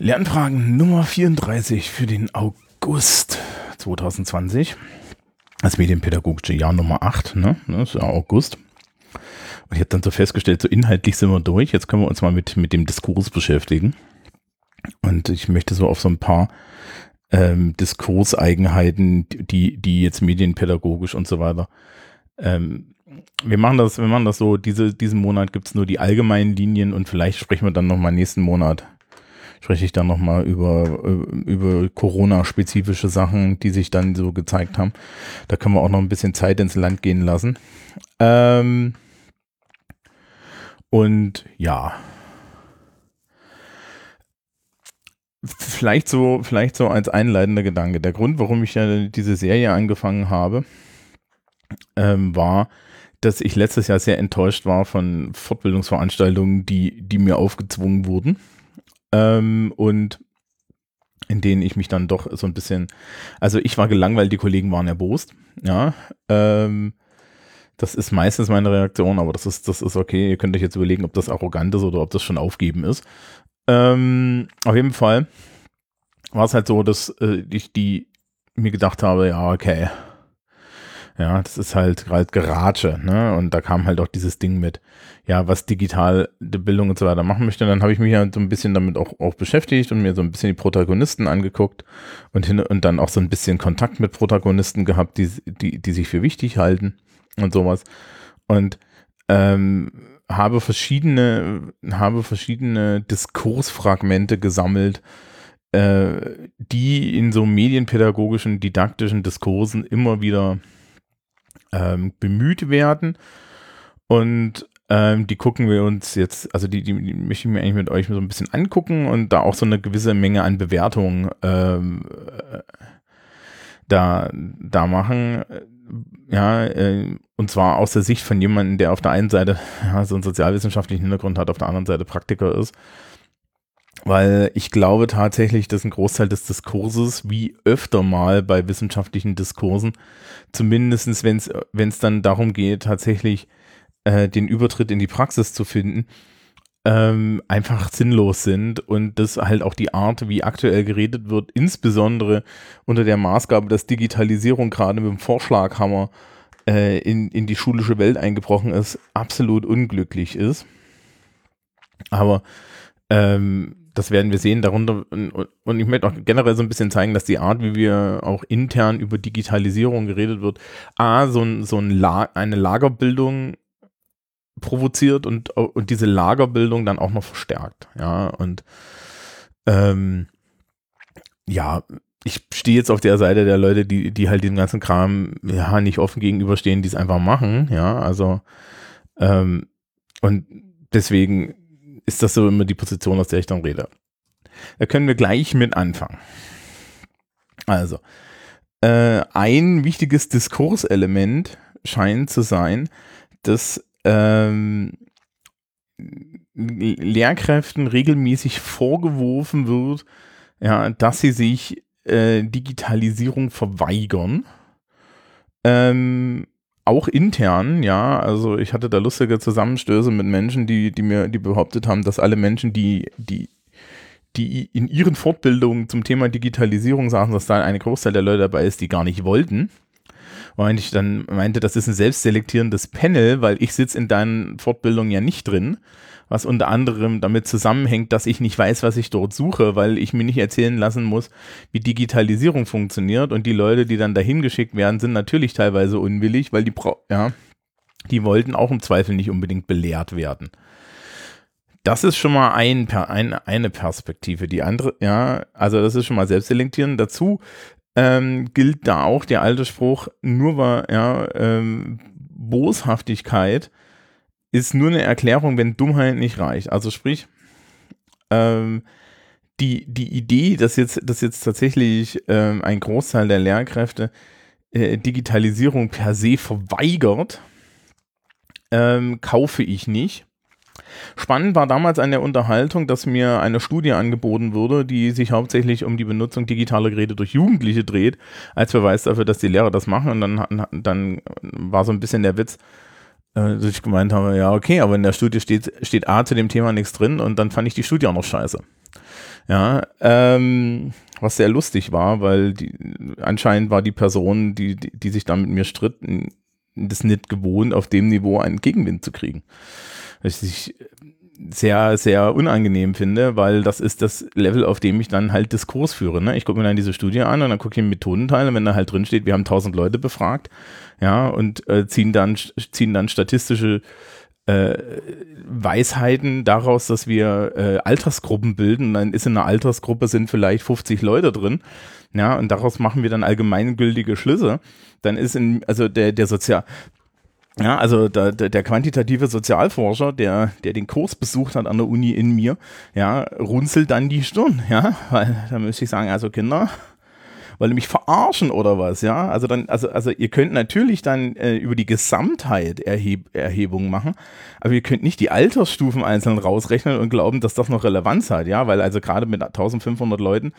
Lernfragen Nummer 34 für den August 2020. Das medienpädagogische Jahr Nummer 8, ne? Das ist ja August. Und ich habe dann so festgestellt, so inhaltlich sind wir durch. Jetzt können wir uns mal mit, mit dem Diskurs beschäftigen. Und ich möchte so auf so ein paar ähm, Diskurseigenheiten, die, die jetzt medienpädagogisch und so weiter. Ähm, wir machen das, wir machen das so, diese, diesen Monat gibt es nur die allgemeinen Linien und vielleicht sprechen wir dann nochmal nächsten Monat spreche ich dann nochmal über, über Corona-spezifische Sachen, die sich dann so gezeigt haben. Da können wir auch noch ein bisschen Zeit ins Land gehen lassen. Ähm und ja. Vielleicht so, vielleicht so als einleitender Gedanke. Der Grund, warum ich ja diese Serie angefangen habe, ähm, war, dass ich letztes Jahr sehr enttäuscht war von Fortbildungsveranstaltungen, die, die mir aufgezwungen wurden ähm, und in denen ich mich dann doch so ein bisschen, also ich war gelangweilt, die Kollegen waren erbost, ja, ähm, das ist meistens meine Reaktion, aber das ist, das ist okay. Ihr könnt euch jetzt überlegen, ob das arrogant ist oder ob das schon aufgeben ist. Ähm, auf jeden Fall war es halt so, dass äh, ich die mir gedacht habe, ja, okay, ja, das ist halt gerade Garage, ne? Und da kam halt auch dieses Ding mit, ja, was digitale Bildung und so weiter machen möchte. Und dann habe ich mich ja so ein bisschen damit auch, auch beschäftigt und mir so ein bisschen die Protagonisten angeguckt und hin und dann auch so ein bisschen Kontakt mit Protagonisten gehabt, die, die, die sich für wichtig halten und sowas. Und ähm, habe verschiedene, habe verschiedene Diskursfragmente gesammelt, äh, die in so medienpädagogischen, didaktischen Diskursen immer wieder ähm, bemüht werden. Und ähm, die gucken wir uns jetzt, also die, die, die möchte ich mir eigentlich mit euch so ein bisschen angucken und da auch so eine gewisse Menge an Bewertungen ähm, äh, da, da machen. Ja, äh, und zwar aus der Sicht von jemandem, der auf der einen Seite ja, so einen sozialwissenschaftlichen Hintergrund hat, auf der anderen Seite Praktiker ist. Weil ich glaube tatsächlich, dass ein Großteil des Diskurses, wie öfter mal bei wissenschaftlichen Diskursen, zumindestens wenn es dann darum geht, tatsächlich äh, den Übertritt in die Praxis zu finden, ähm, einfach sinnlos sind und das halt auch die Art, wie aktuell geredet wird, insbesondere unter der Maßgabe, dass Digitalisierung gerade mit dem Vorschlaghammer äh, in, in die schulische Welt eingebrochen ist, absolut unglücklich ist. Aber ähm, das werden wir sehen. Darunter, und ich möchte auch generell so ein bisschen zeigen, dass die Art, wie wir auch intern über Digitalisierung geredet wird, A, so, ein, so ein La eine Lagerbildung provoziert und, und diese Lagerbildung dann auch noch verstärkt. Ja, und ähm, ja, ich stehe jetzt auf der Seite der Leute, die, die halt dem ganzen Kram ja nicht offen gegenüberstehen, die es einfach machen, ja, also ähm, und deswegen ist das so immer die Position, aus der ich dann rede. Da können wir gleich mit anfangen. Also, äh, ein wichtiges Diskurselement scheint zu sein, dass ähm, Lehrkräften regelmäßig vorgeworfen wird, ja, dass sie sich äh, Digitalisierung verweigern. Ähm, auch intern, ja, also ich hatte da lustige Zusammenstöße mit Menschen, die, die mir, die behauptet haben, dass alle Menschen, die, die, die in ihren Fortbildungen zum Thema Digitalisierung sagen, dass da eine Großteil der Leute dabei ist, die gar nicht wollten. Und ich dann meinte, das ist ein selbstselektierendes Panel, weil ich sitze in deinen Fortbildungen ja nicht drin was unter anderem damit zusammenhängt, dass ich nicht weiß, was ich dort suche, weil ich mir nicht erzählen lassen muss, wie Digitalisierung funktioniert. Und die Leute, die dann dahin geschickt werden, sind natürlich teilweise unwillig, weil die, ja, die wollten auch im Zweifel nicht unbedingt belehrt werden. Das ist schon mal ein, ein, eine Perspektive. Die andere, ja, also das ist schon mal selbstselektierend. Dazu ähm, gilt da auch der alte Spruch, nur war ja, ähm, Boshaftigkeit ist nur eine Erklärung, wenn Dummheit nicht reicht. Also sprich, ähm, die, die Idee, dass jetzt, dass jetzt tatsächlich ähm, ein Großteil der Lehrkräfte äh, Digitalisierung per se verweigert, ähm, kaufe ich nicht. Spannend war damals an der Unterhaltung, dass mir eine Studie angeboten wurde, die sich hauptsächlich um die Benutzung digitaler Geräte durch Jugendliche dreht, als Beweis dafür, dass die Lehrer das machen. Und dann, dann war so ein bisschen der Witz, äh, dass ich gemeint habe, ja, okay, aber in der Studie steht, steht A zu dem Thema nichts drin und dann fand ich die Studie auch noch scheiße. Ja, ähm, was sehr lustig war, weil die, anscheinend war die Person, die, die, die sich da mit mir stritt, das nicht gewohnt, auf dem Niveau einen Gegenwind zu kriegen. Was ich sehr, sehr unangenehm finde, weil das ist das Level, auf dem ich dann halt Diskurs führe. Ne? Ich gucke mir dann diese Studie an und dann gucke ich den Methodenteil und wenn da halt drin steht, wir haben tausend Leute befragt, ja, und äh, ziehen dann, ziehen dann statistische äh, Weisheiten daraus, dass wir äh, Altersgruppen bilden. Dann ist in einer Altersgruppe sind vielleicht 50 Leute drin. Ja, und daraus machen wir dann allgemeingültige Schlüsse. Dann ist in, also der, der Sozial, ja, also der, der, quantitative Sozialforscher, der, der den Kurs besucht hat an der Uni in mir, ja, runzelt dann die Stirn, ja, weil da müsste ich sagen, also Kinder, wollen mich verarschen oder was, ja? Also dann, also, also ihr könnt natürlich dann äh, über die Gesamtheit Erheb Erhebungen machen, aber ihr könnt nicht die Altersstufen einzeln rausrechnen und glauben, dass das noch Relevanz hat, ja? Weil also gerade mit 1500 Leuten,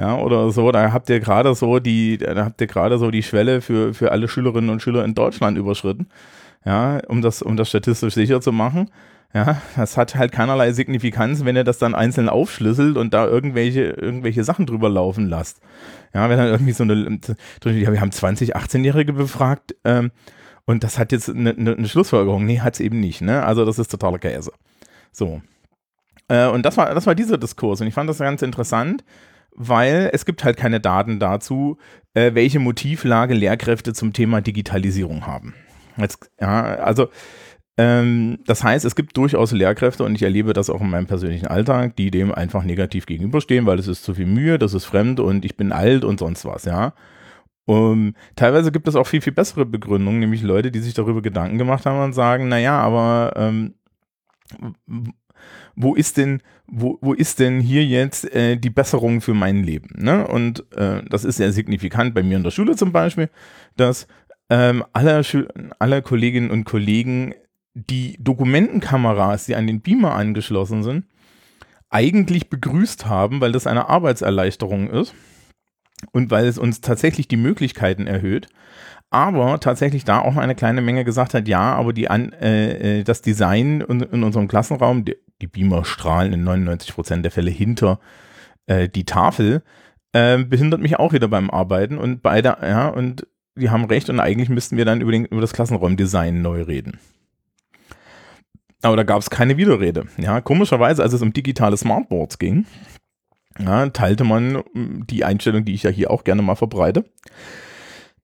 ja, oder so, da habt ihr gerade so die, da habt ihr gerade so die Schwelle für, für alle Schülerinnen und Schüler in Deutschland überschritten, ja, um das, um das statistisch sicher zu machen. Ja, das hat halt keinerlei Signifikanz, wenn ihr das dann einzeln aufschlüsselt und da irgendwelche, irgendwelche Sachen drüber laufen lasst. Ja, wenn dann irgendwie so eine, wir haben 20 18-Jährige befragt ähm, und das hat jetzt eine, eine Schlussfolgerung. Nee, hat es eben nicht. Ne? Also das ist totaler Käse. So. Äh, und das war, das war dieser Diskurs und ich fand das ganz interessant, weil es gibt halt keine Daten dazu, äh, welche Motivlage Lehrkräfte zum Thema Digitalisierung haben. Jetzt, ja, also ähm, das heißt, es gibt durchaus Lehrkräfte und ich erlebe das auch in meinem persönlichen Alltag, die dem einfach negativ gegenüberstehen, weil es ist zu viel Mühe, das ist fremd und ich bin alt und sonst was, ja. Um, teilweise gibt es auch viel, viel bessere Begründungen, nämlich Leute, die sich darüber Gedanken gemacht haben und sagen, naja, aber ähm, wo ist denn, wo, wo ist denn hier jetzt äh, die Besserung für mein Leben? Ne? Und äh, das ist sehr signifikant bei mir in der Schule zum Beispiel, dass ähm, alle, alle Kolleginnen und Kollegen die Dokumentenkameras, die an den Beamer angeschlossen sind, eigentlich begrüßt haben, weil das eine Arbeitserleichterung ist und weil es uns tatsächlich die Möglichkeiten erhöht. Aber tatsächlich da auch eine kleine Menge gesagt hat, ja, aber die an, äh, äh das Design in, in, unserem Klassenraum, die, Beamer strahlen in 99 Prozent der Fälle hinter äh, die Tafel, äh, behindert mich auch wieder beim Arbeiten und beide, ja, und die haben recht und eigentlich müssten wir dann über, den, über das Klassenraumdesign neu reden. Aber da gab es keine Widerrede. Ja, komischerweise, als es um digitale Smartboards ging, ja, teilte man hm, die Einstellung, die ich ja hier auch gerne mal verbreite,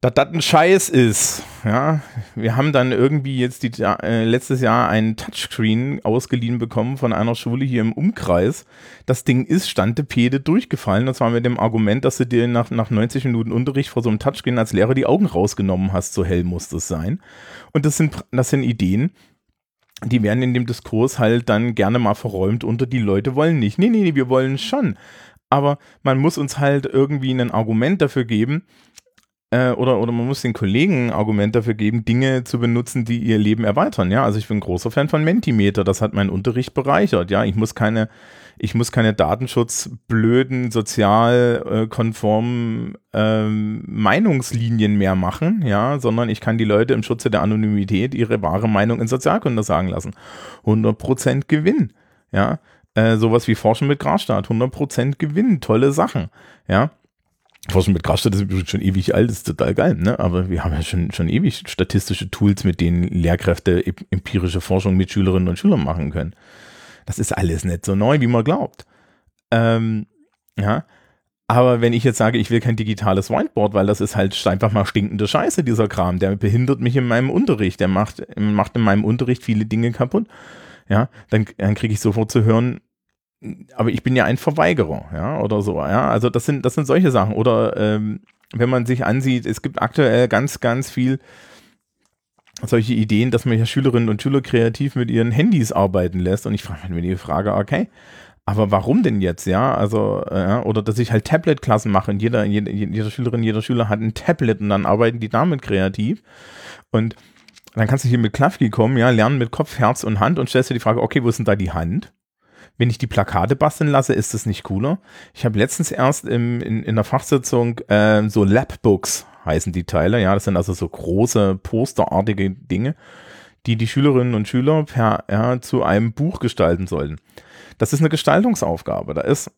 dass das ein Scheiß ist. Ja, wir haben dann irgendwie jetzt die, äh, letztes Jahr einen Touchscreen ausgeliehen bekommen von einer Schule hier im Umkreis. Das Ding ist Standepede durchgefallen und zwar mit dem Argument, dass du dir nach, nach 90 Minuten Unterricht vor so einem Touchscreen als Lehrer die Augen rausgenommen hast. So hell muss das sein. Und das sind, das sind Ideen, die werden in dem Diskurs halt dann gerne mal verräumt unter die Leute wollen nicht. Nee, nee, nee, wir wollen schon. Aber man muss uns halt irgendwie ein Argument dafür geben, äh, oder, oder man muss den Kollegen ein Argument dafür geben, Dinge zu benutzen, die ihr Leben erweitern. Ja, also ich bin ein großer Fan von Mentimeter, das hat meinen Unterricht bereichert. Ja, ich muss keine, ich muss keine datenschutzblöden, sozialkonformen ähm, Meinungslinien mehr machen, ja, sondern ich kann die Leute im Schutze der Anonymität ihre wahre Meinung in Sozialkunde sagen lassen. 100% Gewinn, ja. Äh, sowas wie Forschen mit Grasstaat, 100% Gewinn, tolle Sachen, ja. Forschen mit Grasstadt ist schon ewig alt, ist total geil, ne? Aber wir haben ja schon, schon ewig statistische Tools, mit denen Lehrkräfte empirische Forschung mit Schülerinnen und Schülern machen können. Das ist alles nicht so neu, wie man glaubt. Ähm, ja. Aber wenn ich jetzt sage, ich will kein digitales Whiteboard, weil das ist halt einfach mal stinkende Scheiße, dieser Kram, der behindert mich in meinem Unterricht, der macht, macht in meinem Unterricht viele Dinge kaputt, ja, dann, dann kriege ich sofort zu hören, aber ich bin ja ein Verweigerer, ja, oder so, ja. Also das sind, das sind solche Sachen. Oder ähm, wenn man sich ansieht, es gibt aktuell ganz, ganz viel solche Ideen, dass man ja Schülerinnen und Schüler kreativ mit ihren Handys arbeiten lässt. Und ich frage mir die Frage, okay, aber warum denn jetzt, ja? Also, ja, oder dass ich halt Tablet-Klassen mache und jeder, jede, jede Schülerin, jeder Schüler hat ein Tablet und dann arbeiten die damit kreativ. Und dann kannst du hier mit Klafki kommen, ja, lernen mit Kopf, Herz und Hand und stellst dir die Frage, okay, wo ist denn da die Hand? Wenn ich die Plakate basteln lasse, ist das nicht cooler? Ich habe letztens erst im, in, in der Fachsitzung äh, so Labbooks heißen die Teile, ja, das sind also so große posterartige Dinge, die die Schülerinnen und Schüler per, ja, zu einem Buch gestalten sollen. Das ist eine Gestaltungsaufgabe. Da ist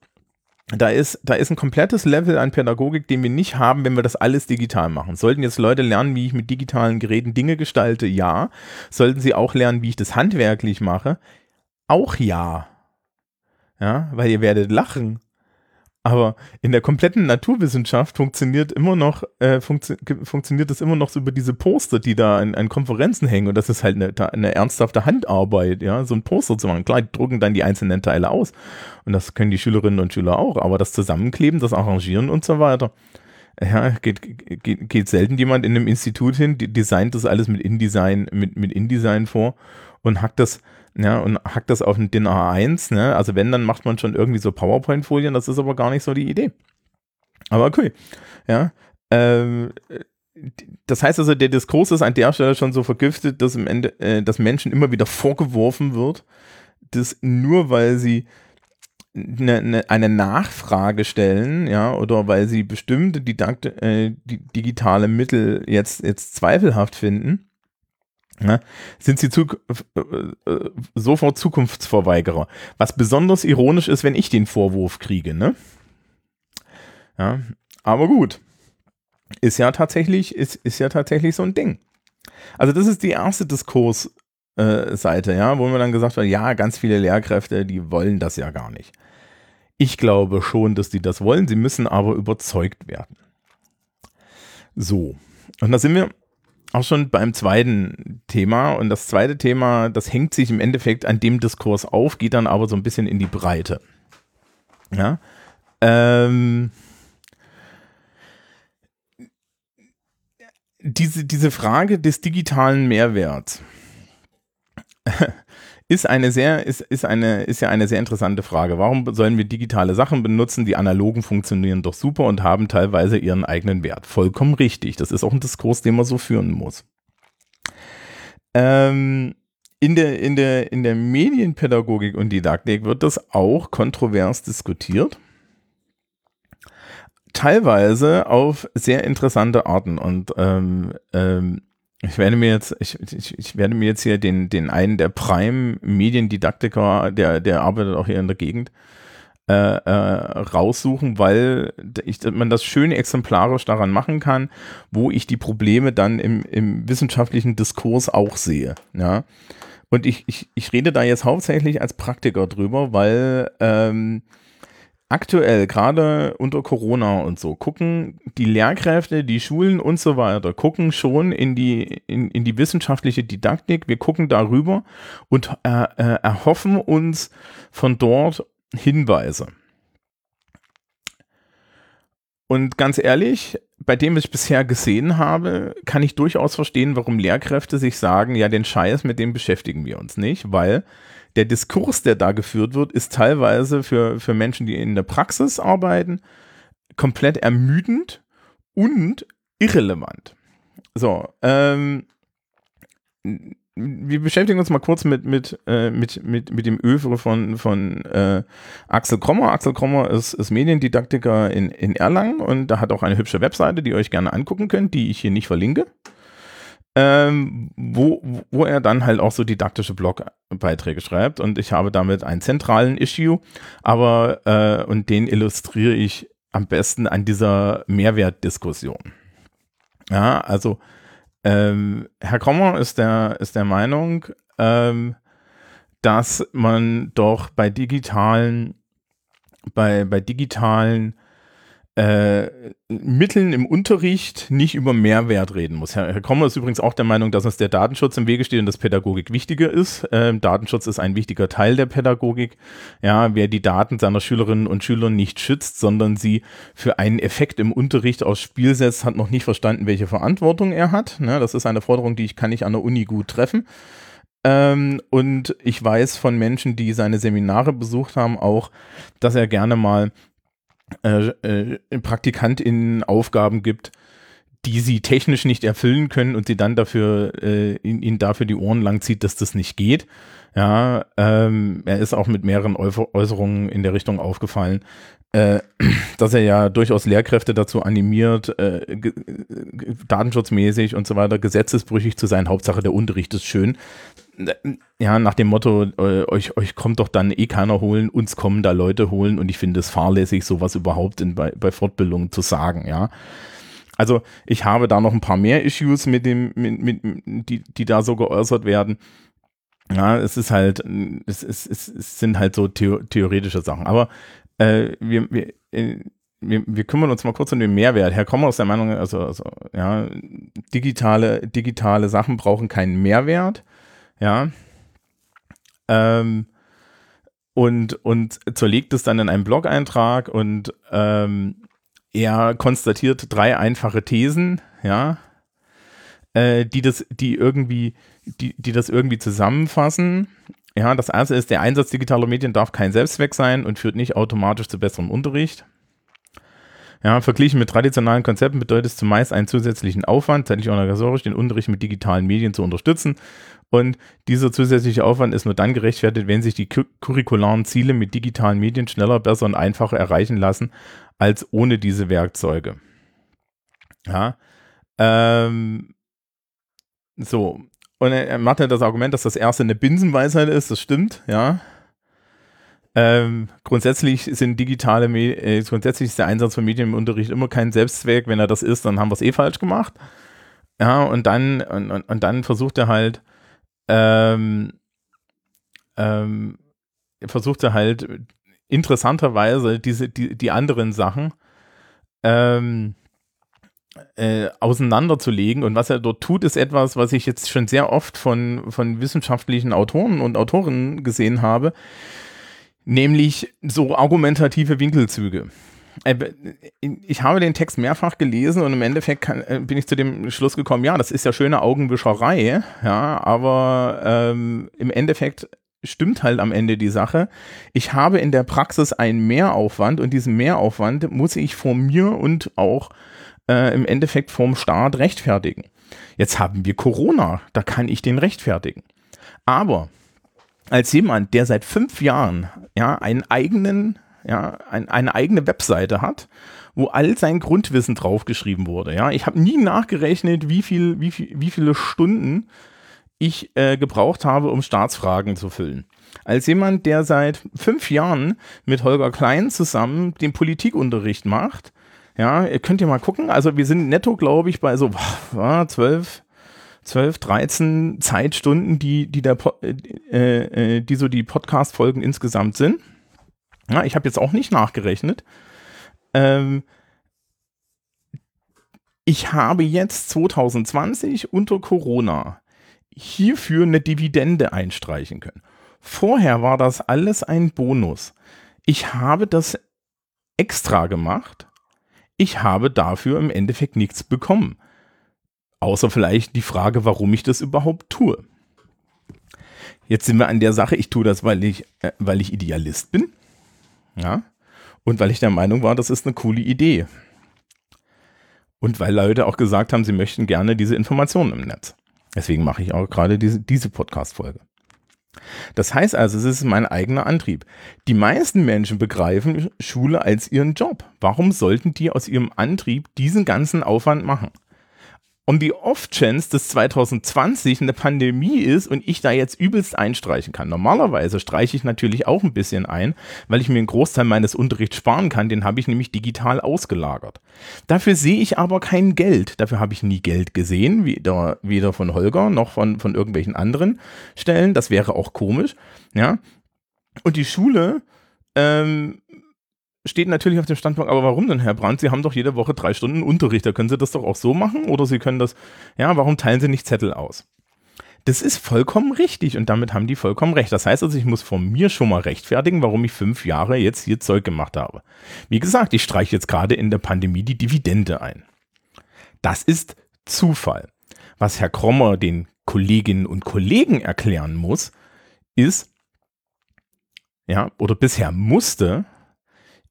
da ist, da ist ein komplettes Level an Pädagogik, den wir nicht haben, wenn wir das alles digital machen. Sollten jetzt Leute lernen, wie ich mit digitalen Geräten Dinge gestalte? Ja. Sollten sie auch lernen, wie ich das handwerklich mache? Auch ja. Ja, weil ihr werdet lachen. Aber in der kompletten Naturwissenschaft funktioniert immer noch, äh, funktio funktioniert das immer noch so über diese Poster, die da an, an Konferenzen hängen. Und das ist halt eine, eine, ernsthafte Handarbeit, ja, so ein Poster zu machen. Klar, drucken dann die einzelnen Teile aus. Und das können die Schülerinnen und Schüler auch. Aber das Zusammenkleben, das Arrangieren und so weiter. Ja, geht, geht, geht selten jemand in einem Institut hin, designt das alles mit InDesign, mit, mit InDesign vor und hackt das ja, und hackt das auf DIN A1, ne? Also wenn, dann macht man schon irgendwie so PowerPoint-Folien, das ist aber gar nicht so die Idee. Aber okay, ja. Ähm, das heißt also, der Diskurs ist an der Stelle schon so vergiftet, dass im Ende, äh, dass Menschen immer wieder vorgeworfen wird, dass nur weil sie eine, eine, eine Nachfrage stellen, ja, oder weil sie bestimmte Didakt äh, digitale Mittel jetzt, jetzt zweifelhaft finden, Ne, sind sie zu, äh, äh, sofort Zukunftsverweigerer. Was besonders ironisch ist, wenn ich den Vorwurf kriege. Ne? Ja, aber gut. Ist ja tatsächlich, ist, ist ja tatsächlich so ein Ding. Also, das ist die erste Diskursseite, äh, ja, wo mir dann gesagt wird, ja, ganz viele Lehrkräfte, die wollen das ja gar nicht. Ich glaube schon, dass die das wollen, sie müssen aber überzeugt werden. So. Und da sind wir auch schon beim zweiten Thema. Und das zweite Thema, das hängt sich im Endeffekt an dem Diskurs auf, geht dann aber so ein bisschen in die Breite. Ja. Ähm, diese, diese Frage des digitalen Mehrwerts ist eine sehr, ist, ist eine, ist ja eine sehr interessante Frage. Warum sollen wir digitale Sachen benutzen? Die analogen funktionieren doch super und haben teilweise ihren eigenen Wert. Vollkommen richtig. Das ist auch ein Diskurs, den man so führen muss. Ähm, in der, in der, in der Medienpädagogik und Didaktik wird das auch kontrovers diskutiert. Teilweise auf sehr interessante Arten. Und ähm, ähm, ich werde mir jetzt, ich, ich, ich werde mir jetzt hier den, den einen der Prime-Mediendidaktiker, der, der arbeitet auch hier in der Gegend, äh, äh, raussuchen, weil ich, man das schön exemplarisch daran machen kann, wo ich die Probleme dann im, im wissenschaftlichen Diskurs auch sehe. Ja. Und ich, ich, ich rede da jetzt hauptsächlich als Praktiker drüber, weil ähm, aktuell, gerade unter Corona und so, gucken die Lehrkräfte, die Schulen und so weiter, gucken schon in die, in, in die wissenschaftliche Didaktik. Wir gucken darüber und äh, äh, erhoffen uns von dort Hinweise. Und ganz ehrlich, bei dem, was ich bisher gesehen habe, kann ich durchaus verstehen, warum Lehrkräfte sich sagen, ja, den Scheiß, mit dem beschäftigen wir uns nicht, weil der Diskurs, der da geführt wird, ist teilweise für, für Menschen, die in der Praxis arbeiten, komplett ermüdend und irrelevant. So, ähm, wir beschäftigen uns mal kurz mit, mit, äh, mit, mit, mit dem Övre von, von äh, Axel Krommer. Axel Krommer ist, ist Mediendidaktiker in, in Erlangen und da hat auch eine hübsche Webseite, die ihr euch gerne angucken könnt, die ich hier nicht verlinke ähm, wo, wo er dann halt auch so didaktische Blogbeiträge schreibt und ich habe damit einen zentralen Issue, aber äh, und den illustriere ich am besten an dieser Mehrwertdiskussion. Ja, also ähm, Herr Kommer ist der, ist der Meinung, ähm, dass man doch bei digitalen, bei, bei digitalen äh, Mitteln im Unterricht nicht über Mehrwert reden muss. Herr, Herr Kommer ist übrigens auch der Meinung, dass uns der Datenschutz im Wege steht und dass Pädagogik wichtiger ist. Ähm, Datenschutz ist ein wichtiger Teil der Pädagogik. Ja, wer die Daten seiner Schülerinnen und Schüler nicht schützt, sondern sie für einen Effekt im Unterricht aufs Spiel setzt, hat noch nicht verstanden, welche Verantwortung er hat. Ne, das ist eine Forderung, die ich kann ich an der Uni gut treffen. Ähm, und ich weiß von Menschen, die seine Seminare besucht haben, auch, dass er gerne mal äh, äh, PraktikantInnen Aufgaben gibt, die sie technisch nicht erfüllen können und sie dann dafür, äh, ihnen dafür die Ohren lang zieht, dass das nicht geht. Ja, ähm, er ist auch mit mehreren Äußerungen in der Richtung aufgefallen, äh, dass er ja durchaus Lehrkräfte dazu animiert, äh, datenschutzmäßig und so weiter, gesetzesbrüchig zu sein. Hauptsache der Unterricht ist schön. Ja, nach dem Motto, äh, euch, euch kommt doch dann eh keiner holen, uns kommen da Leute holen und ich finde es fahrlässig, sowas überhaupt in, bei, bei Fortbildungen zu sagen, ja. Also ich habe da noch ein paar mehr Issues mit dem, mit, mit, die, die da so geäußert werden. Ja, es ist halt, es, es, es sind halt so theo theoretische Sachen. Aber äh, wir, wir, äh, wir, wir, kümmern uns mal kurz um den Mehrwert. Herr Kommer ist der Meinung, also, also ja, digitale, digitale Sachen brauchen keinen Mehrwert. Ja. Ähm, und, und zerlegt es dann in einem Blog-Eintrag und ähm, er konstatiert drei einfache Thesen, ja, äh, die das, die irgendwie, die, die das irgendwie zusammenfassen. Ja, das erste ist, der Einsatz digitaler Medien darf kein Selbstzweck sein und führt nicht automatisch zu besserem Unterricht. Ja, verglichen mit traditionellen Konzepten bedeutet es zumeist einen zusätzlichen Aufwand, zeitlich organisatorisch, den Unterricht mit digitalen Medien zu unterstützen. Und dieser zusätzliche Aufwand ist nur dann gerechtfertigt, wenn sich die curricularen Ziele mit digitalen Medien schneller, besser und einfacher erreichen lassen, als ohne diese Werkzeuge. Ja. Ähm, so. Und er macht ja das Argument, dass das erste eine Binsenweisheit ist, das stimmt, ja. Ähm, grundsätzlich sind digitale, äh, grundsätzlich ist der Einsatz von Medien im Unterricht immer kein Selbstzweck. Wenn er das ist, dann haben wir es eh falsch gemacht. Ja, und dann, und, und, und dann versucht er halt, ähm, ähm, versucht er halt interessanterweise diese, die, die anderen Sachen ähm, äh, auseinanderzulegen. Und was er dort tut, ist etwas, was ich jetzt schon sehr oft von, von wissenschaftlichen Autoren und Autorinnen gesehen habe, nämlich so argumentative Winkelzüge. Äh, ich habe den Text mehrfach gelesen und im Endeffekt kann, äh, bin ich zu dem Schluss gekommen, ja, das ist ja schöne Augenwischerei, ja, aber ähm, im Endeffekt stimmt halt am Ende die Sache. Ich habe in der Praxis einen Mehraufwand und diesen Mehraufwand muss ich vor mir und auch äh, im Endeffekt vom Staat rechtfertigen. Jetzt haben wir Corona, da kann ich den rechtfertigen. Aber als jemand, der seit fünf Jahren ja einen eigenen, ja, ein, eine eigene Webseite hat, wo all sein Grundwissen draufgeschrieben wurde, ja, ich habe nie nachgerechnet, wie viel, wie viel, wie viele Stunden ich äh, gebraucht habe, um Staatsfragen zu füllen. Als jemand, der seit fünf Jahren mit Holger Klein zusammen den Politikunterricht macht, ja, könnt ihr mal gucken, also wir sind netto, glaube ich, bei so zwölf, zwölf, dreizehn Zeitstunden, die, die, der, äh, äh, die so die Podcast-Folgen insgesamt sind. Ja, ich habe jetzt auch nicht nachgerechnet. Ähm, ich habe jetzt 2020 unter Corona hierfür eine Dividende einstreichen können. Vorher war das alles ein Bonus. Ich habe das extra gemacht. Ich habe dafür im Endeffekt nichts bekommen. Außer vielleicht die Frage, warum ich das überhaupt tue. Jetzt sind wir an der Sache, ich tue das, weil ich, äh, weil ich Idealist bin. Ja. Und weil ich der Meinung war, das ist eine coole Idee. Und weil Leute auch gesagt haben, sie möchten gerne diese Informationen im Netz. Deswegen mache ich auch gerade diese, diese Podcast-Folge. Das heißt also, es ist mein eigener Antrieb. Die meisten Menschen begreifen Schule als ihren Job. Warum sollten die aus ihrem Antrieb diesen ganzen Aufwand machen? Und die Off-Chance, dass 2020 eine Pandemie ist und ich da jetzt übelst einstreichen kann. Normalerweise streiche ich natürlich auch ein bisschen ein, weil ich mir einen Großteil meines Unterrichts sparen kann. Den habe ich nämlich digital ausgelagert. Dafür sehe ich aber kein Geld. Dafür habe ich nie Geld gesehen, weder, weder von Holger noch von, von irgendwelchen anderen Stellen. Das wäre auch komisch. Ja. Und die Schule ähm, steht natürlich auf dem Standpunkt, aber warum denn, Herr Brandt? Sie haben doch jede Woche drei Stunden Unterricht. Da können Sie das doch auch so machen oder Sie können das, ja, warum teilen Sie nicht Zettel aus? Das ist vollkommen richtig und damit haben die vollkommen recht. Das heißt also, ich muss von mir schon mal rechtfertigen, warum ich fünf Jahre jetzt hier Zeug gemacht habe. Wie gesagt, ich streiche jetzt gerade in der Pandemie die Dividende ein. Das ist Zufall. Was Herr Krommer den Kolleginnen und Kollegen erklären muss, ist, ja, oder bisher musste,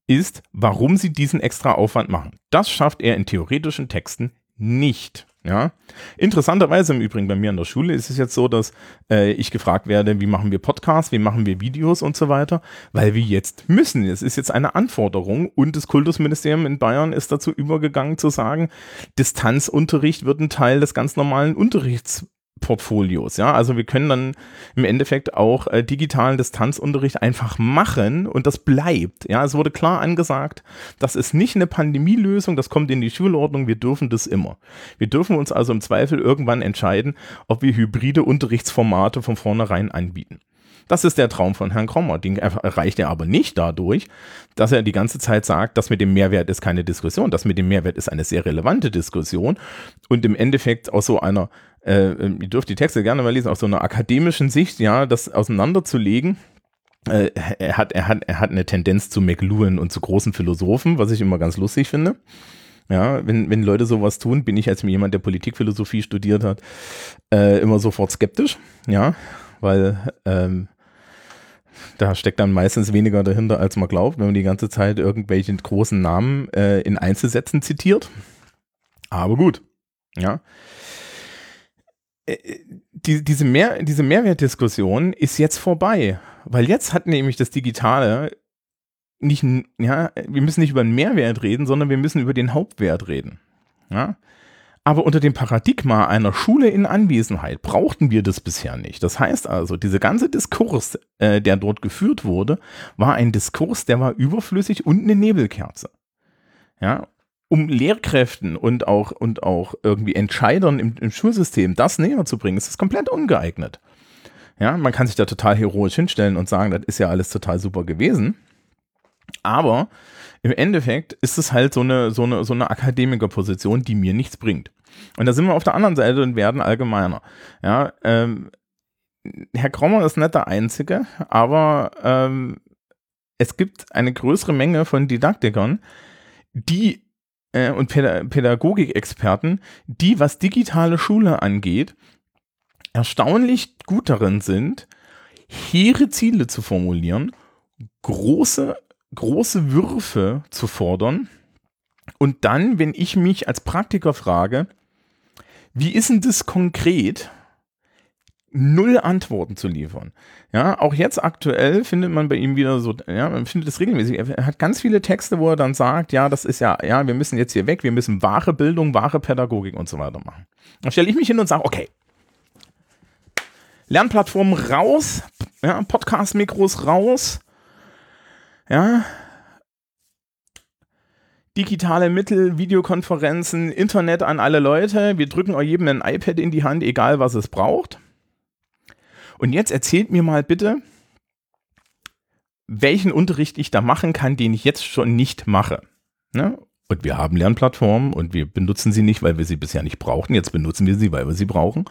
ist, warum sie diesen extra Aufwand machen. Das schafft er in theoretischen Texten nicht. Ja, interessanterweise im Übrigen bei mir an der Schule ist es jetzt so, dass äh, ich gefragt werde, wie machen wir Podcasts, wie machen wir Videos und so weiter, weil wir jetzt müssen. Es ist jetzt eine Anforderung und das Kultusministerium in Bayern ist dazu übergegangen zu sagen, Distanzunterricht wird ein Teil des ganz normalen Unterrichts Portfolios. Ja, also wir können dann im Endeffekt auch äh, digitalen Distanzunterricht einfach machen und das bleibt. Ja, es wurde klar angesagt, das ist nicht eine Pandemielösung, das kommt in die Schulordnung, wir dürfen das immer. Wir dürfen uns also im Zweifel irgendwann entscheiden, ob wir hybride Unterrichtsformate von vornherein anbieten. Das ist der Traum von Herrn Krommer. Den erreicht er aber nicht dadurch, dass er die ganze Zeit sagt, das mit dem Mehrwert ist keine Diskussion. Das mit dem Mehrwert ist eine sehr relevante Diskussion. Und im Endeffekt aus so einer, äh, ihr dürft die Texte gerne mal lesen, aus so einer akademischen Sicht, ja, das auseinanderzulegen. Äh, er, hat, er, hat, er hat eine Tendenz zu McLuhan und zu großen Philosophen, was ich immer ganz lustig finde. Ja, wenn, wenn Leute sowas tun, bin ich als jemand, der Politikphilosophie studiert hat, äh, immer sofort skeptisch. Ja, weil ähm, da steckt dann meistens weniger dahinter, als man glaubt, wenn man die ganze Zeit irgendwelche großen Namen äh, in Einzelsätzen zitiert. Aber gut, ja. Äh, die, diese, Mehr, diese Mehrwertdiskussion ist jetzt vorbei, weil jetzt hat nämlich das Digitale nicht, ja, wir müssen nicht über den Mehrwert reden, sondern wir müssen über den Hauptwert reden. Ja? Aber unter dem Paradigma einer Schule in Anwesenheit brauchten wir das bisher nicht. Das heißt also, dieser ganze Diskurs, äh, der dort geführt wurde, war ein Diskurs, der war überflüssig und eine Nebelkerze. Ja, um Lehrkräften und auch, und auch irgendwie Entscheidern im, im Schulsystem das näher zu bringen, ist das komplett ungeeignet. Ja, man kann sich da total heroisch hinstellen und sagen, das ist ja alles total super gewesen. Aber im Endeffekt ist es halt so eine, so eine, so eine Akademikerposition, die mir nichts bringt. Und da sind wir auf der anderen Seite und werden allgemeiner. Ja, ähm, Herr Krommer ist nicht der Einzige, aber ähm, es gibt eine größere Menge von Didaktikern, die äh, und Pädagogikexperten, die, was digitale Schule angeht, erstaunlich gut darin sind, hehre Ziele zu formulieren, große, große Würfe zu fordern und dann, wenn ich mich als Praktiker frage, wie ist denn das konkret? Null Antworten zu liefern. Ja, auch jetzt aktuell findet man bei ihm wieder so, ja, man findet es regelmäßig. Er hat ganz viele Texte, wo er dann sagt, ja, das ist ja, ja, wir müssen jetzt hier weg, wir müssen wahre Bildung, wahre Pädagogik und so weiter machen. Dann stelle ich mich hin und sage, okay, Lernplattformen raus, ja, Podcast-Mikros raus, ja, digitale Mittel, Videokonferenzen, Internet an alle Leute. Wir drücken euch jedem ein iPad in die Hand, egal was es braucht. Und jetzt erzählt mir mal bitte, welchen Unterricht ich da machen kann, den ich jetzt schon nicht mache. Ne? Und wir haben Lernplattformen und wir benutzen sie nicht, weil wir sie bisher nicht brauchten. Jetzt benutzen wir sie, weil wir sie brauchen.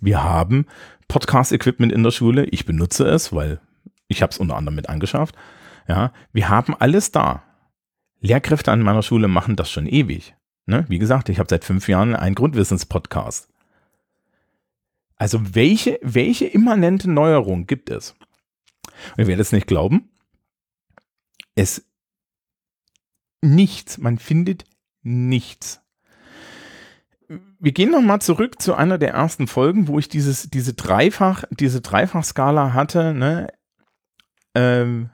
Wir haben Podcast-Equipment in der Schule. Ich benutze es, weil ich habe es unter anderem mit angeschafft. Ja, wir haben alles da. Lehrkräfte an meiner Schule machen das schon ewig. Ne? Wie gesagt, ich habe seit fünf Jahren einen Grundwissenspodcast. Also welche, welche immanente Neuerung gibt es? Und ihr werdet es nicht glauben. Es nichts. Man findet nichts. Wir gehen nochmal zurück zu einer der ersten Folgen, wo ich dieses, diese Dreifach, diese Dreifachskala hatte. Ne? Ähm,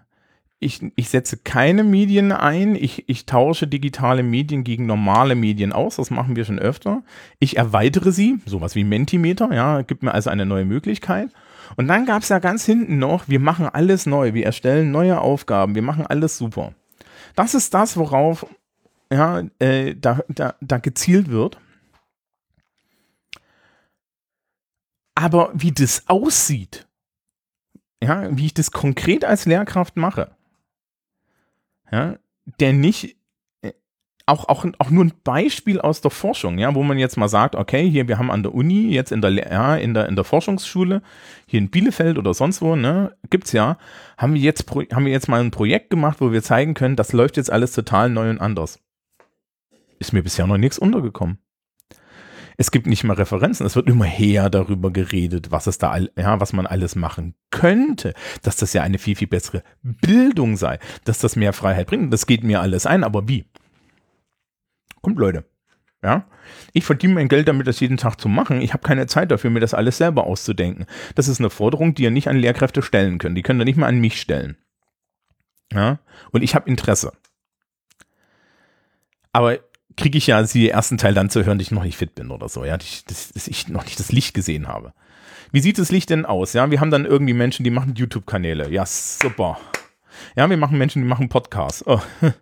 ich, ich setze keine Medien ein, ich, ich tausche digitale Medien gegen normale Medien aus, das machen wir schon öfter. Ich erweitere sie, sowas wie Mentimeter, ja, gibt mir also eine neue Möglichkeit. Und dann gab es ja ganz hinten noch, wir machen alles neu, wir erstellen neue Aufgaben, wir machen alles super. Das ist das, worauf ja, äh, da, da, da gezielt wird. Aber wie das aussieht, ja, wie ich das konkret als Lehrkraft mache, ja, der nicht äh, auch, auch, auch nur ein Beispiel aus der Forschung, ja, wo man jetzt mal sagt, okay, hier, wir haben an der Uni, jetzt in der, ja, in der, in der Forschungsschule, hier in Bielefeld oder sonst wo, ne, gibt's ja, haben wir jetzt, haben wir jetzt mal ein Projekt gemacht, wo wir zeigen können, das läuft jetzt alles total neu und anders. Ist mir bisher noch nichts untergekommen es gibt nicht mehr Referenzen, es wird immer her darüber geredet, was es da, ja, was man alles machen könnte, dass das ja eine viel, viel bessere Bildung sei, dass das mehr Freiheit bringt. Das geht mir alles ein, aber wie? Kommt Leute. Ja, ich verdiene mein Geld damit, das jeden Tag zu machen. Ich habe keine Zeit dafür, mir das alles selber auszudenken. Das ist eine Forderung, die ihr nicht an Lehrkräfte stellen könnt. Die können ihr nicht mal an mich stellen. Ja, und ich habe Interesse. Aber kriege ich ja sie ersten Teil dann zu hören, dass ich noch nicht fit bin oder so, ja, dass ich, dass ich noch nicht das Licht gesehen habe. Wie sieht das Licht denn aus? Ja, wir haben dann irgendwie Menschen, die machen YouTube-Kanäle. Ja, super. Ja, wir machen Menschen, die machen Podcasts. Oh.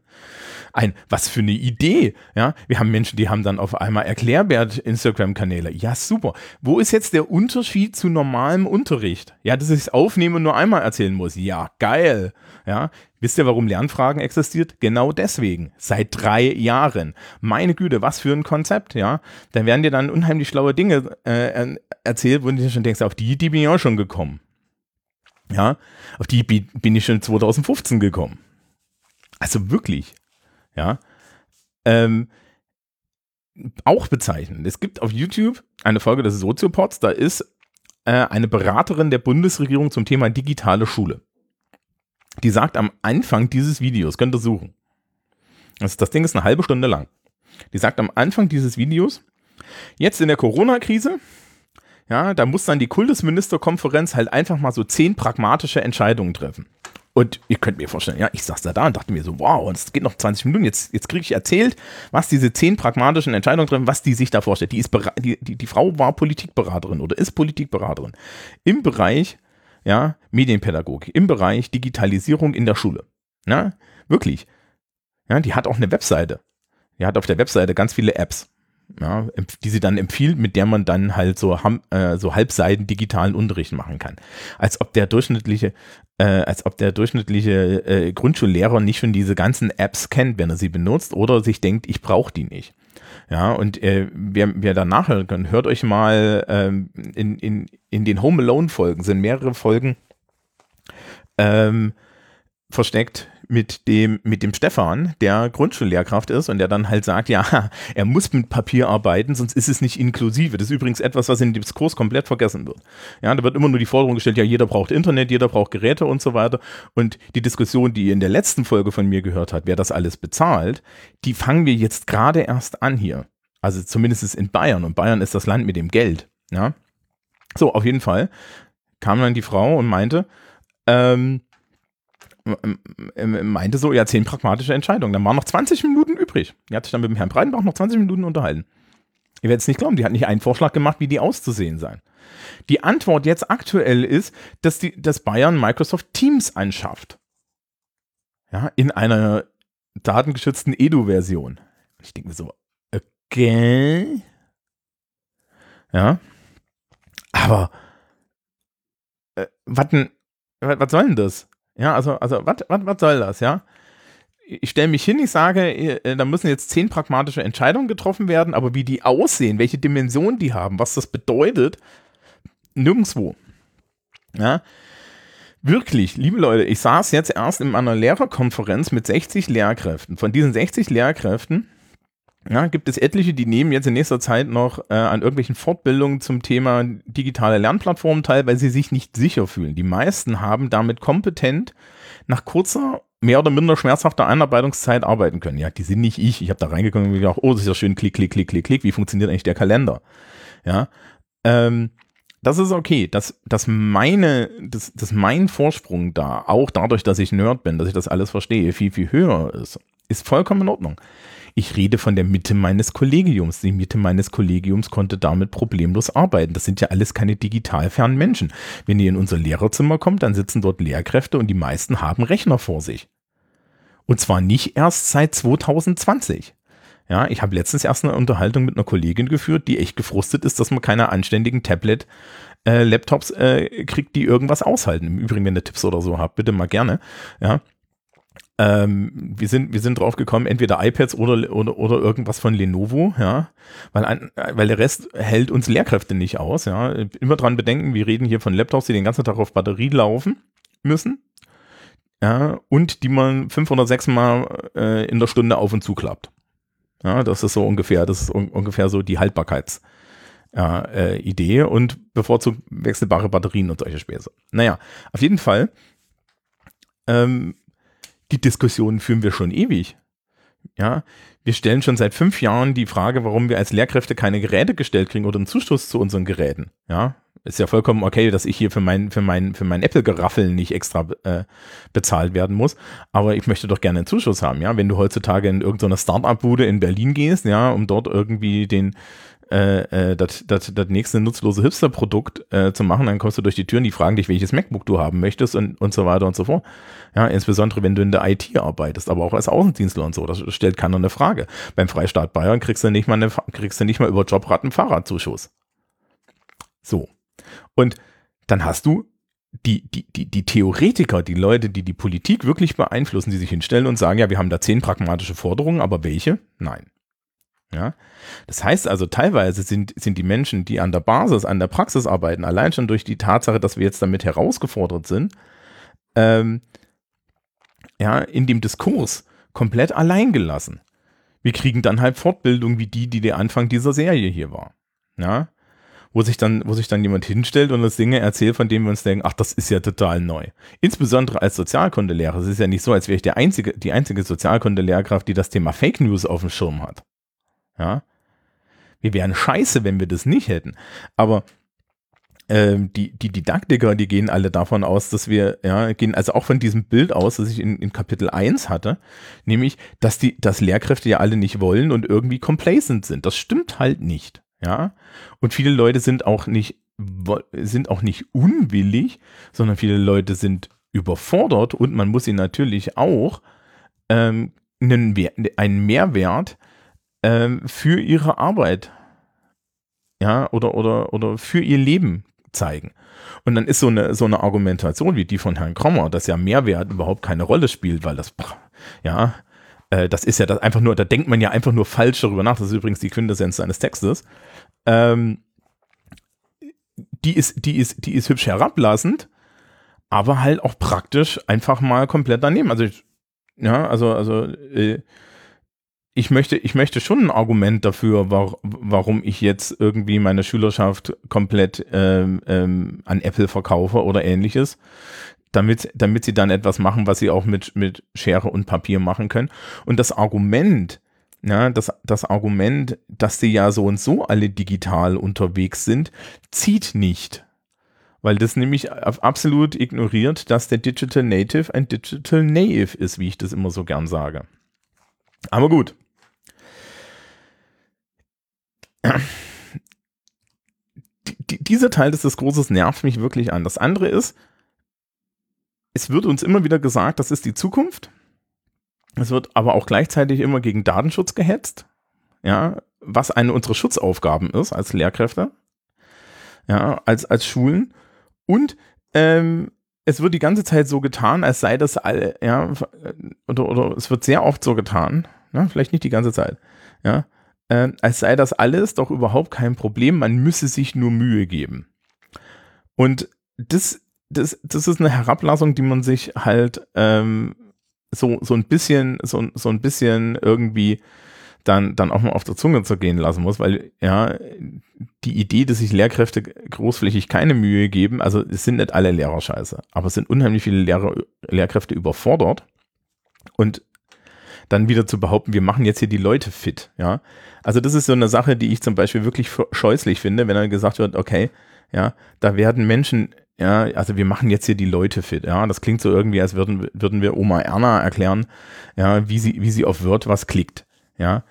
Ein, was für eine Idee. Ja, wir haben Menschen, die haben dann auf einmal Erklärbert Instagram-Kanäle. Ja, super. Wo ist jetzt der Unterschied zu normalem Unterricht? Ja, dass ich es aufnehme und nur einmal erzählen muss. Ja, geil. Ja, wisst ihr, warum Lernfragen existiert? Genau deswegen. Seit drei Jahren. Meine Güte, was für ein Konzept, ja. Da werden dir dann unheimlich schlaue Dinge äh, erzählt, wo du dir schon denkst, auf die, die bin ich auch schon gekommen. Ja, auf die bin ich schon 2015 gekommen. Also wirklich. Ja. Ähm, auch bezeichnen. Es gibt auf YouTube eine Folge des Soziopods, da ist äh, eine Beraterin der Bundesregierung zum Thema digitale Schule. Die sagt am Anfang dieses Videos, könnt ihr suchen. Das, das Ding ist eine halbe Stunde lang. Die sagt am Anfang dieses Videos, jetzt in der Corona-Krise, ja, da muss dann die Kultusministerkonferenz halt einfach mal so zehn pragmatische Entscheidungen treffen. Und ihr könnt mir vorstellen, ja, ich saß da da und dachte mir so, wow, es geht noch 20 Minuten, jetzt, jetzt kriege ich erzählt, was diese zehn pragmatischen Entscheidungen drin, was die sich da vorstellt. Die, ist die, die, die Frau war Politikberaterin oder ist Politikberaterin im Bereich ja, Medienpädagogik, im Bereich Digitalisierung in der Schule. Ja, wirklich. Ja, die hat auch eine Webseite. Die hat auf der Webseite ganz viele Apps ja, die sie dann empfiehlt, mit der man dann halt so, äh, so halbseiten digitalen Unterricht machen kann. Als ob der durchschnittliche, äh, als ob der durchschnittliche äh, Grundschullehrer nicht schon diese ganzen Apps kennt, wenn er sie benutzt oder sich denkt, ich brauche die nicht. Ja, und äh, wer, wer da nachhören kann, hört euch mal ähm, in, in, in den Home Alone Folgen, sind mehrere Folgen ähm, versteckt mit dem, mit dem Stefan, der Grundschullehrkraft ist und der dann halt sagt, ja, er muss mit Papier arbeiten, sonst ist es nicht inklusive. Das ist übrigens etwas, was in dem Diskurs komplett vergessen wird. Ja, da wird immer nur die Forderung gestellt, ja, jeder braucht Internet, jeder braucht Geräte und so weiter. Und die Diskussion, die ihr in der letzten Folge von mir gehört habt, wer das alles bezahlt, die fangen wir jetzt gerade erst an hier. Also zumindest in Bayern. Und Bayern ist das Land mit dem Geld. Ja. So, auf jeden Fall kam dann die Frau und meinte, ähm, meinte so, ja, zehn pragmatische Entscheidungen. Dann waren noch 20 Minuten übrig. Die hat sich dann mit dem Herrn Breitenbach noch 20 Minuten unterhalten. Ihr werdet es nicht glauben, die hat nicht einen Vorschlag gemacht, wie die auszusehen sein. Die Antwort jetzt aktuell ist, dass, die, dass Bayern Microsoft Teams anschafft. Ja, in einer datengeschützten Edu-Version. Ich denke mir so, okay. Ja. Aber, äh, was soll denn das? Ja, also, also was soll das, ja? Ich stelle mich hin, ich sage, äh, da müssen jetzt zehn pragmatische Entscheidungen getroffen werden, aber wie die aussehen, welche Dimensionen die haben, was das bedeutet, nirgendwo. Ja, Wirklich, liebe Leute, ich saß jetzt erst in einer Lehrerkonferenz mit 60 Lehrkräften. Von diesen 60 Lehrkräften ja, gibt es etliche, die nehmen jetzt in nächster Zeit noch äh, an irgendwelchen Fortbildungen zum Thema digitale Lernplattformen teil, weil sie sich nicht sicher fühlen. Die meisten haben damit kompetent nach kurzer, mehr oder minder schmerzhafter Einarbeitungszeit arbeiten können. Ja, die sind nicht ich. Ich habe da reingekommen und gedacht, oh, das ist ja schön, klick, klick, klick, klick, klick. Wie funktioniert eigentlich der Kalender? Ja, ähm, das ist okay, dass, dass meine, dass, dass mein Vorsprung da, auch dadurch, dass ich Nerd bin, dass ich das alles verstehe, viel, viel höher ist, ist vollkommen in Ordnung. Ich rede von der Mitte meines Kollegiums. Die Mitte meines Kollegiums konnte damit problemlos arbeiten. Das sind ja alles keine digital fernen Menschen. Wenn ihr in unser Lehrerzimmer kommt, dann sitzen dort Lehrkräfte und die meisten haben Rechner vor sich. Und zwar nicht erst seit 2020. Ja, ich habe letztens erst eine Unterhaltung mit einer Kollegin geführt, die echt gefrustet ist, dass man keine anständigen Tablet äh, Laptops äh, kriegt, die irgendwas aushalten. Im Übrigen, wenn ihr Tipps oder so habt, bitte mal gerne. Ja, ähm, wir sind, wir sind drauf gekommen, entweder iPads oder, oder, oder irgendwas von Lenovo, ja, weil, ein, weil der Rest hält uns Lehrkräfte nicht aus, ja. Immer dran bedenken, wir reden hier von Laptops, die den ganzen Tag auf Batterie laufen müssen, ja, und die man fünf oder sechs Mal äh, in der Stunde auf und zu klappt. Ja, das ist so ungefähr, das ist un ungefähr so die Haltbarkeits- ja, äh, und bevorzugt wechselbare Batterien und solche Späße. Naja, auf jeden Fall ähm, die Diskussionen führen wir schon ewig. Ja, wir stellen schon seit fünf Jahren die Frage, warum wir als Lehrkräfte keine Geräte gestellt kriegen oder einen Zuschuss zu unseren Geräten. Ja, ist ja vollkommen okay, dass ich hier für mein, für mein, für mein Apple-Geraffeln nicht extra äh, bezahlt werden muss. Aber ich möchte doch gerne einen Zuschuss haben, ja. Wenn du heutzutage in irgendeiner Startup-Bude in Berlin gehst, ja, um dort irgendwie den, äh, äh, das, nächste nutzlose Hipster-Produkt äh, zu machen, dann kommst du durch die Türen, die fragen dich, welches MacBook du haben möchtest und, und so weiter und so fort. Ja, insbesondere wenn du in der IT arbeitest, aber auch als Außendienstler und so, das stellt keiner eine Frage. Beim Freistaat Bayern kriegst du nicht mal eine, kriegst du nicht mal über Jobrad einen Fahrradzuschuss. So. Und dann hast du die, die, die, die Theoretiker, die Leute, die die Politik wirklich beeinflussen, die sich hinstellen und sagen, ja, wir haben da zehn pragmatische Forderungen, aber welche? Nein. Ja? Das heißt also, teilweise sind, sind die Menschen, die an der Basis, an der Praxis arbeiten, allein schon durch die Tatsache, dass wir jetzt damit herausgefordert sind, ähm, ja, in dem Diskurs komplett allein gelassen. Wir kriegen dann halt Fortbildung wie die, die der Anfang dieser Serie hier war. Ja, wo sich dann, wo sich dann jemand hinstellt und das Dinge erzählt, von denen wir uns denken, ach, das ist ja total neu. Insbesondere als Sozialkundelehrer. Es ist ja nicht so, als wäre ich der einzige, die einzige Sozialkundelehrkraft, die das Thema Fake News auf dem Schirm hat. Ja. Wir wären scheiße, wenn wir das nicht hätten. Aber ähm, die, die Didaktiker, die gehen alle davon aus, dass wir, ja, gehen also auch von diesem Bild aus, das ich in, in Kapitel 1 hatte, nämlich, dass die, dass Lehrkräfte ja alle nicht wollen und irgendwie complacent sind. Das stimmt halt nicht. Ja. Und viele Leute sind auch nicht, sind auch nicht unwillig, sondern viele Leute sind überfordert und man muss ihnen natürlich auch ähm, einen, einen Mehrwert ähm, für ihre Arbeit, ja, oder, oder, oder für ihr Leben zeigen. Und dann ist so eine, so eine Argumentation wie die von Herrn Krommer, dass ja Mehrwert überhaupt keine Rolle spielt, weil das, ja, äh, das ist ja das einfach nur, da denkt man ja einfach nur falsch darüber nach. Das ist übrigens die Quintessenz seines Textes. Ähm, die ist, die ist, die ist hübsch herablassend, aber halt auch praktisch einfach mal komplett daneben. Also, ja, also, also, äh, ich möchte, ich möchte schon ein Argument dafür, war, warum ich jetzt irgendwie meine Schülerschaft komplett ähm, ähm, an Apple verkaufe oder ähnliches, damit, damit sie dann etwas machen, was sie auch mit, mit Schere und Papier machen können. Und das Argument, ja, das, das Argument, dass sie ja so und so alle digital unterwegs sind, zieht nicht. Weil das nämlich absolut ignoriert, dass der Digital Native ein Digital Native ist, wie ich das immer so gern sage. Aber gut, die, dieser Teil des Diskurses nervt mich wirklich an. Das andere ist, es wird uns immer wieder gesagt, das ist die Zukunft. Es wird aber auch gleichzeitig immer gegen Datenschutz gehetzt. Ja, was eine unserer Schutzaufgaben ist als Lehrkräfte. Ja, als, als Schulen. Und ähm, es wird die ganze Zeit so getan, als sei das alle, ja, oder, oder es wird sehr oft so getan, ja, vielleicht nicht die ganze Zeit, ja, äh, als sei das alles doch überhaupt kein Problem, man müsse sich nur Mühe geben. Und das, das, das ist eine Herablassung, die man sich halt ähm, so, so ein bisschen, so, so ein bisschen irgendwie dann, dann auch mal auf der Zunge zergehen lassen muss, weil ja, die Idee, dass sich Lehrkräfte großflächig keine Mühe geben, also es sind nicht alle Lehrer scheiße, aber es sind unheimlich viele Lehrer, Lehrkräfte überfordert und dann wieder zu behaupten, wir machen jetzt hier die Leute fit, ja. Also das ist so eine Sache, die ich zum Beispiel wirklich scheußlich finde, wenn dann gesagt wird, okay, ja, da werden Menschen, ja, also wir machen jetzt hier die Leute fit, ja. Das klingt so irgendwie, als würden, würden wir Oma Erna erklären, ja, wie sie, wie sie auf Word was klickt, ja.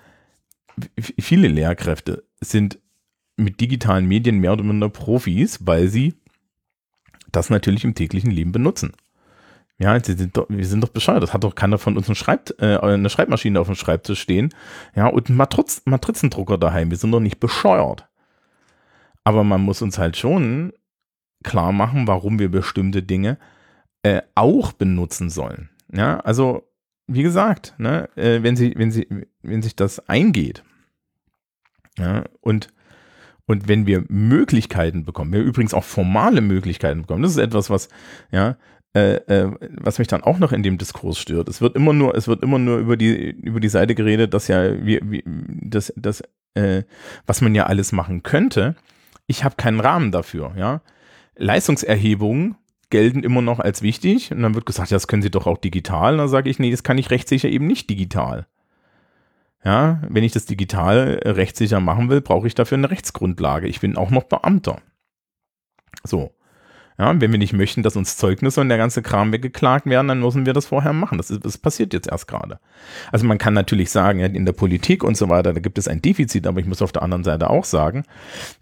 Viele Lehrkräfte sind mit digitalen Medien mehr oder minder Profis, weil sie das natürlich im täglichen Leben benutzen. Ja, sind doch, wir sind doch bescheuert. Das hat doch keiner von uns Schreibt, äh, eine Schreibmaschine auf dem Schreibtisch stehen. Ja, und einen Matriz Matrizendrucker daheim. Wir sind doch nicht bescheuert. Aber man muss uns halt schon klar machen, warum wir bestimmte Dinge äh, auch benutzen sollen. Ja, also, wie gesagt, ne, äh, wenn sie, wenn sie, wenn sich das eingeht, ja, und und wenn wir Möglichkeiten bekommen, wir übrigens auch formale Möglichkeiten bekommen, das ist etwas, was, ja, äh, äh, was mich dann auch noch in dem Diskurs stört. Es wird immer nur, es wird immer nur über die, über die Seite geredet, dass ja, wie, wie, das, das, äh, was man ja alles machen könnte. Ich habe keinen Rahmen dafür, ja. Leistungserhebungen gelten immer noch als wichtig und dann wird gesagt, ja, das können Sie doch auch digital. Und dann sage ich, nee, das kann ich rechtssicher eben nicht digital. Ja, wenn ich das digital rechtssicher machen will, brauche ich dafür eine Rechtsgrundlage. Ich bin auch noch Beamter. So. Ja, wenn wir nicht möchten, dass uns Zeugnisse und der ganze Kram weggeklagt werden, dann müssen wir das vorher machen. Das, ist, das passiert jetzt erst gerade. Also man kann natürlich sagen, in der Politik und so weiter, da gibt es ein Defizit, aber ich muss auf der anderen Seite auch sagen,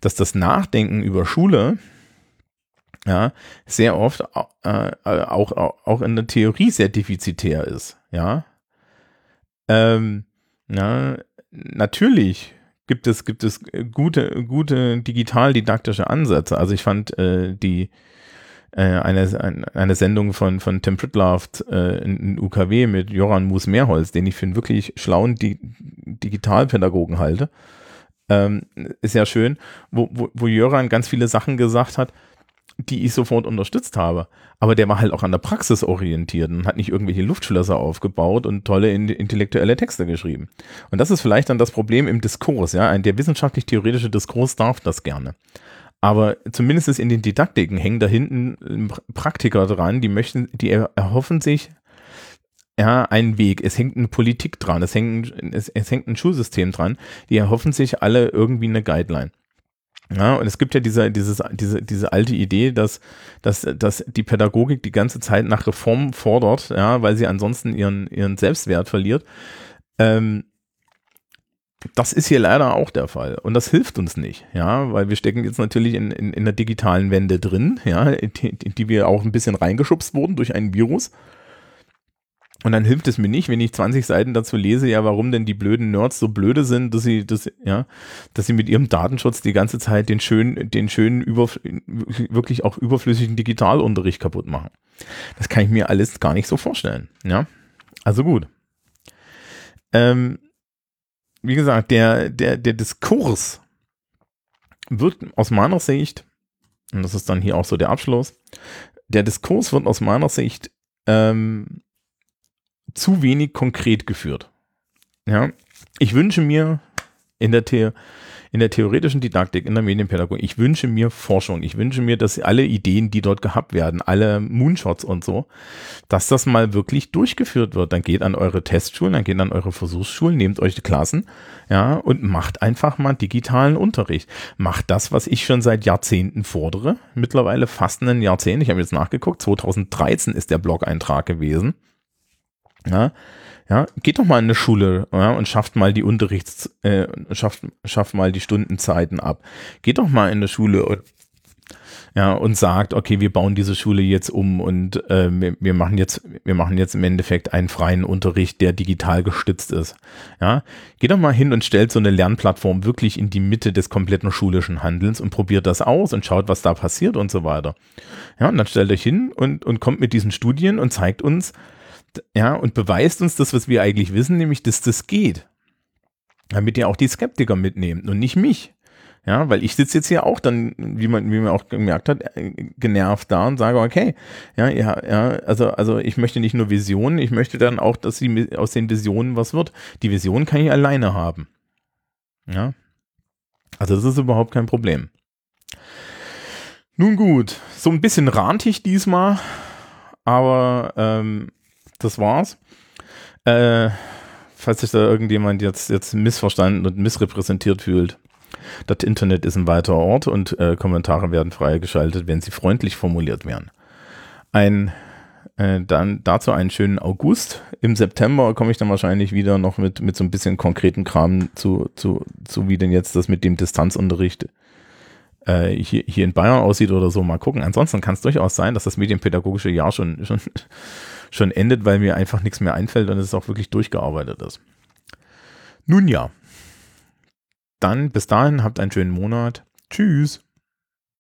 dass das Nachdenken über Schule ja, sehr oft äh, auch, auch in der Theorie sehr defizitär ist. Ja, ähm, ja natürlich gibt es, gibt es gute, gute digital-didaktische Ansätze. Also ich fand äh, die äh, eine, eine Sendung von, von Tim Pritloff äh, in, UKW mit Joran Mus-Mehrholz, den ich für einen wirklich schlauen Di Digitalpädagogen halte. Ähm, ist ja schön, wo, wo, wo Joran ganz viele Sachen gesagt hat, die ich sofort unterstützt habe. Aber der war halt auch an der Praxis orientiert und hat nicht irgendwelche Luftschlösser aufgebaut und tolle intellektuelle Texte geschrieben. Und das ist vielleicht dann das Problem im Diskurs, ja. Der wissenschaftlich-theoretische Diskurs darf das gerne. Aber zumindest in den Didaktiken hängen da hinten Praktiker dran, die möchten, die erhoffen sich ja, einen Weg. Es hängt eine Politik dran, es hängt, es, es hängt ein Schulsystem dran. Die erhoffen sich alle irgendwie eine Guideline. Ja, und es gibt ja diese, dieses, diese, diese alte Idee, dass, dass, dass die Pädagogik die ganze Zeit nach Reformen fordert, ja, weil sie ansonsten ihren, ihren Selbstwert verliert. Ähm, das ist hier leider auch der Fall. Und das hilft uns nicht, ja, weil wir stecken jetzt natürlich in, in, in der digitalen Wende drin, ja, in die, in die wir auch ein bisschen reingeschubst wurden durch ein Virus. Und dann hilft es mir nicht, wenn ich 20 Seiten dazu lese, ja, warum denn die blöden Nerds so blöde sind, dass sie, dass, ja, dass sie mit ihrem Datenschutz die ganze Zeit den schönen, den schönen, über, wirklich auch überflüssigen Digitalunterricht kaputt machen. Das kann ich mir alles gar nicht so vorstellen, ja. Also gut. Ähm, wie gesagt, der, der, der Diskurs wird aus meiner Sicht, und das ist dann hier auch so der Abschluss, der Diskurs wird aus meiner Sicht ähm, zu wenig konkret geführt. Ja, ich wünsche mir in der, The in der theoretischen Didaktik, in der Medienpädagogik, ich wünsche mir Forschung. Ich wünsche mir, dass alle Ideen, die dort gehabt werden, alle Moonshots und so, dass das mal wirklich durchgeführt wird. Dann geht an eure Testschulen, dann geht an eure Versuchsschulen, nehmt euch die Klassen, ja, und macht einfach mal digitalen Unterricht. Macht das, was ich schon seit Jahrzehnten fordere. Mittlerweile fast ein Jahrzehnt. Ich habe jetzt nachgeguckt. 2013 ist der Blog-Eintrag gewesen. Ja, ja, geht doch mal in eine Schule ja, und schafft mal die Unterrichts, äh, schafft, schafft mal die Stundenzeiten ab. Geht doch mal in eine Schule und ja, und sagt, okay, wir bauen diese Schule jetzt um und äh, wir, wir, machen jetzt, wir machen jetzt im Endeffekt einen freien Unterricht, der digital gestützt ist. Ja, geht doch mal hin und stellt so eine Lernplattform wirklich in die Mitte des kompletten schulischen Handelns und probiert das aus und schaut, was da passiert und so weiter. Ja, und dann stellt euch hin und, und kommt mit diesen Studien und zeigt uns, ja, und beweist uns das, was wir eigentlich wissen, nämlich, dass das geht. Damit ihr auch die Skeptiker mitnehmt und nicht mich. Ja, weil ich sitze jetzt hier auch dann, wie man, wie man auch gemerkt hat, äh, genervt da und sage, okay, ja, ja, ja, also, also ich möchte nicht nur Visionen, ich möchte dann auch, dass sie aus den Visionen was wird. Die Vision kann ich alleine haben. Ja. Also das ist überhaupt kein Problem. Nun gut, so ein bisschen rantig diesmal, aber ähm, das war's. Äh, falls sich da irgendjemand jetzt, jetzt missverstanden und missrepräsentiert fühlt. Das Internet ist ein weiter Ort und äh, Kommentare werden freigeschaltet, wenn sie freundlich formuliert werden. Ein, äh, dann dazu einen schönen August. Im September komme ich dann wahrscheinlich wieder noch mit, mit so ein bisschen konkreten Kram zu, zu, zu wie denn jetzt das mit dem Distanzunterricht hier, hier in Bayern aussieht oder so. Mal gucken. Ansonsten kann es durchaus sein, dass das medienpädagogische Jahr schon, schon schon endet, weil mir einfach nichts mehr einfällt und es auch wirklich durchgearbeitet ist. Nun ja. Dann bis dahin, habt einen schönen Monat. Tschüss.